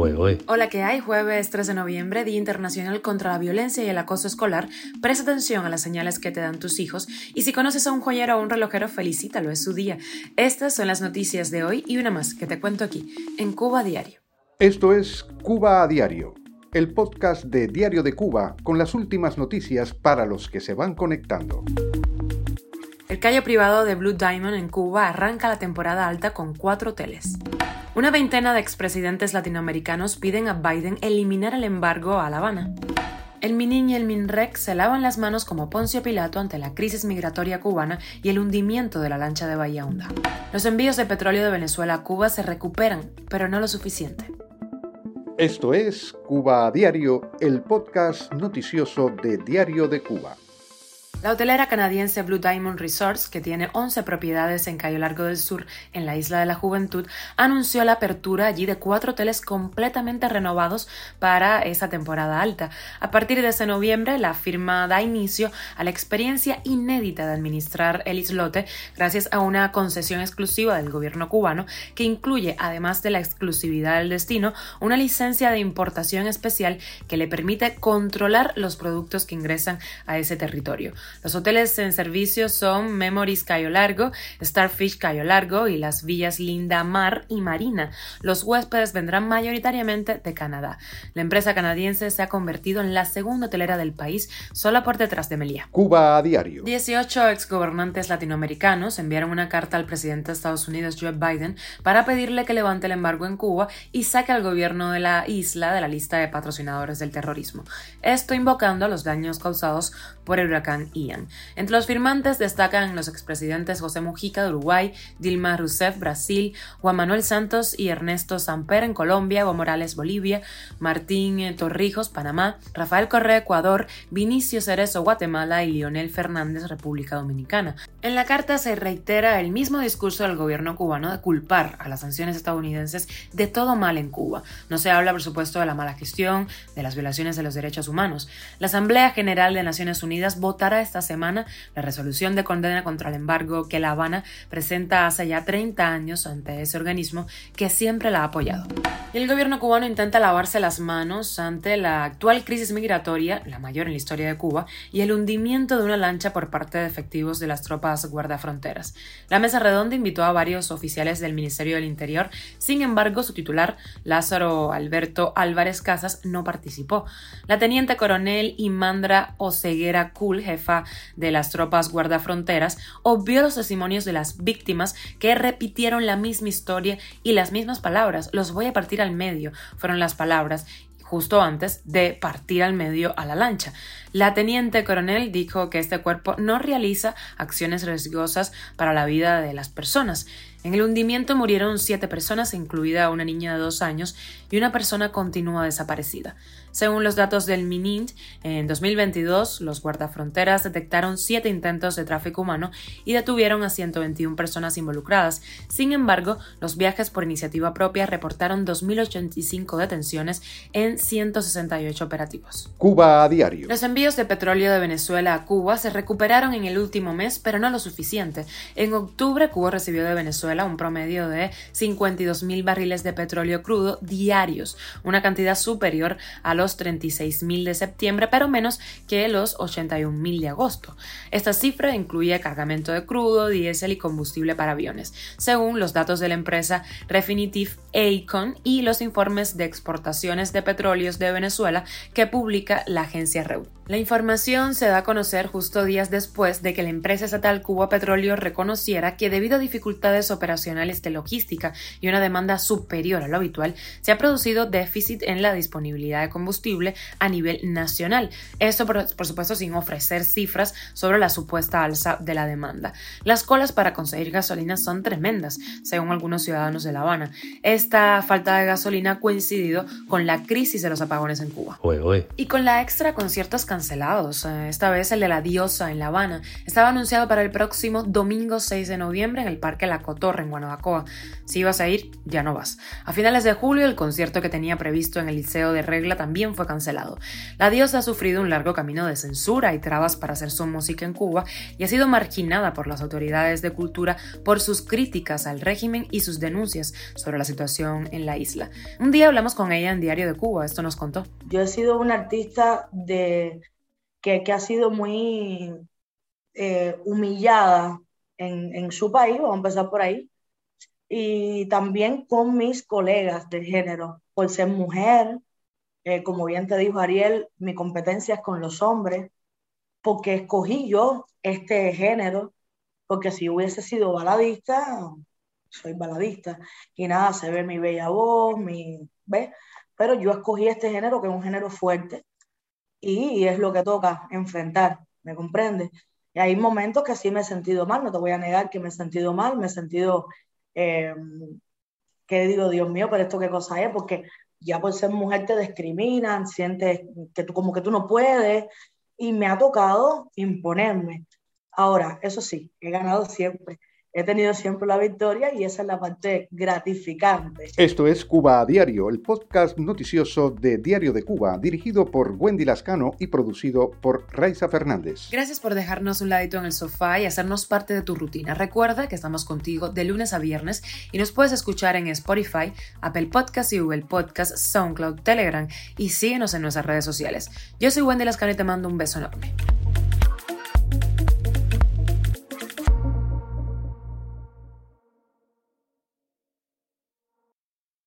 Hola, ¿qué hay? Jueves 3 de noviembre, Día Internacional contra la Violencia y el Acoso Escolar. Presta atención a las señales que te dan tus hijos y si conoces a un joyero o un relojero, felicítalo, es su día. Estas son las noticias de hoy y una más que te cuento aquí, en Cuba Diario. Esto es Cuba a Diario, el podcast de Diario de Cuba con las últimas noticias para los que se van conectando. El callo privado de Blue Diamond en Cuba arranca la temporada alta con cuatro hoteles. Una veintena de expresidentes latinoamericanos piden a Biden eliminar el embargo a La Habana. El Minin y el Minrec se lavan las manos como Poncio Pilato ante la crisis migratoria cubana y el hundimiento de la lancha de Bahía Honda. Los envíos de petróleo de Venezuela a Cuba se recuperan, pero no lo suficiente. Esto es Cuba a Diario, el podcast noticioso de Diario de Cuba. La hotelera canadiense Blue Diamond Resorts, que tiene 11 propiedades en Cayo Largo del Sur, en la Isla de la Juventud, anunció la apertura allí de cuatro hoteles completamente renovados para esa temporada alta. A partir de ese noviembre, la firma da inicio a la experiencia inédita de administrar el islote gracias a una concesión exclusiva del gobierno cubano que incluye, además de la exclusividad del destino, una licencia de importación especial que le permite controlar los productos que ingresan a ese territorio. Los hoteles en servicio son Memories Cayo Largo, Starfish Cayo Largo y las villas Linda Mar y Marina. Los huéspedes vendrán mayoritariamente de Canadá. La empresa canadiense se ha convertido en la segunda hotelera del país, solo por detrás de Melilla. Cuba a diario. 18 exgobernantes latinoamericanos enviaron una carta al presidente de Estados Unidos, Joe Biden, para pedirle que levante el embargo en Cuba y saque al gobierno de la isla de la lista de patrocinadores del terrorismo. Esto invocando los daños causados por el huracán entre los firmantes destacan los expresidentes José Mujica de Uruguay, Dilma Rousseff Brasil, Juan Manuel Santos y Ernesto Samper en Colombia, Evo Morales Bolivia, Martín Torrijos Panamá, Rafael Correa Ecuador, Vinicio Cerezo Guatemala y Lionel Fernández República Dominicana. En la carta se reitera el mismo discurso del gobierno cubano de culpar a las sanciones estadounidenses de todo mal en Cuba. No se habla, por supuesto, de la mala gestión, de las violaciones de los derechos humanos. La Asamblea General de Naciones Unidas votará esta semana la resolución de condena contra el embargo que La Habana presenta hace ya 30 años ante ese organismo que siempre la ha apoyado. Y el gobierno cubano intenta lavarse las manos ante la actual crisis migratoria, la mayor en la historia de Cuba, y el hundimiento de una lancha por parte de efectivos de las tropas guardafronteras. La mesa redonda invitó a varios oficiales del Ministerio del Interior, sin embargo, su titular, Lázaro Alberto Álvarez Casas, no participó. La teniente coronel Imandra Oseguera Kul, jefa de las tropas guardafronteras, obvió los testimonios de las víctimas que repitieron la misma historia y las mismas palabras. Los voy a partir al medio, fueron las palabras justo antes de partir al medio a la lancha. La teniente coronel dijo que este cuerpo no realiza acciones riesgosas para la vida de las personas. En el hundimiento murieron siete personas, incluida una niña de dos años, y una persona continúa desaparecida. Según los datos del MININT, en 2022 los guardafronteras detectaron siete intentos de tráfico humano y detuvieron a 121 personas involucradas. Sin embargo, los viajes por iniciativa propia reportaron 2.085 detenciones en 168 operativos. Cuba a diario. Los envíos de petróleo de Venezuela a Cuba se recuperaron en el último mes, pero no lo suficiente. En octubre, Cuba recibió de Venezuela un promedio de 52 mil barriles de petróleo crudo diarios, una cantidad superior a los 36 mil de septiembre, pero menos que los 81 mil de agosto. Esta cifra incluye cargamento de crudo, diésel y combustible para aviones, según los datos de la empresa Refinitiv Aecon y los informes de exportaciones de petróleos de Venezuela que publica la agencia Reut. La información se da a conocer justo días después de que la empresa estatal Cuba Petróleo reconociera que debido a dificultades operacionales de logística y una demanda superior a lo habitual, se ha producido déficit en la disponibilidad de combustible a nivel nacional. Esto, por, supuesto, sin ofrecer cifras sobre la supuesta alza de la demanda. Las colas para conseguir gasolina son tremendas, según algunos ciudadanos de La Habana. Esta falta de gasolina ha coincidido con la crisis de los apagones en Cuba. Y con la extra con ciertas cancelados. Eh, esta vez el de la diosa en La Habana. Estaba anunciado para el próximo domingo 6 de noviembre en el Parque La Cotorre en Guanabacoa. Si ibas a ir, ya no vas. A finales de julio, el concierto que tenía previsto en el Liceo de Regla también fue cancelado. La diosa ha sufrido un largo camino de censura y trabas para hacer su música en Cuba y ha sido marginada por las autoridades de cultura por sus críticas al régimen y sus denuncias sobre la situación en la isla. Un día hablamos con ella en Diario de Cuba, esto nos contó. Yo he sido una artista de, que, ha sido muy eh, humillada en, su país, vamos a empezar por ahí, y también con mis colegas de género, por ser mujer, eh, como bien te dijo Ariel, mi competencia es con los hombres, porque escogí yo este género, porque si hubiese sido baladista, soy baladista, y nada, se ve mi bella voz, mi, ¿ves? Pero yo escogí este género, que es un género fuerte, y es lo que toca enfrentar, ¿me comprende? Y hay momentos que sí me he sentido mal, no te voy a negar que me he sentido mal, me he sentido, eh, que digo, Dios mío, pero esto qué cosa es, porque ya por ser mujer te discriminan, sientes que tú como que tú no puedes, y me ha tocado imponerme. Ahora, eso sí, he ganado siempre he tenido siempre la victoria y esa es la parte gratificante. Esto es Cuba a Diario, el podcast noticioso de Diario de Cuba, dirigido por Wendy Lascano y producido por Raiza Fernández. Gracias por dejarnos un ladito en el sofá y hacernos parte de tu rutina. Recuerda que estamos contigo de lunes a viernes y nos puedes escuchar en Spotify, Apple Podcasts y Google Podcasts, SoundCloud, Telegram y síguenos en nuestras redes sociales. Yo soy Wendy Lascano y te mando un beso enorme.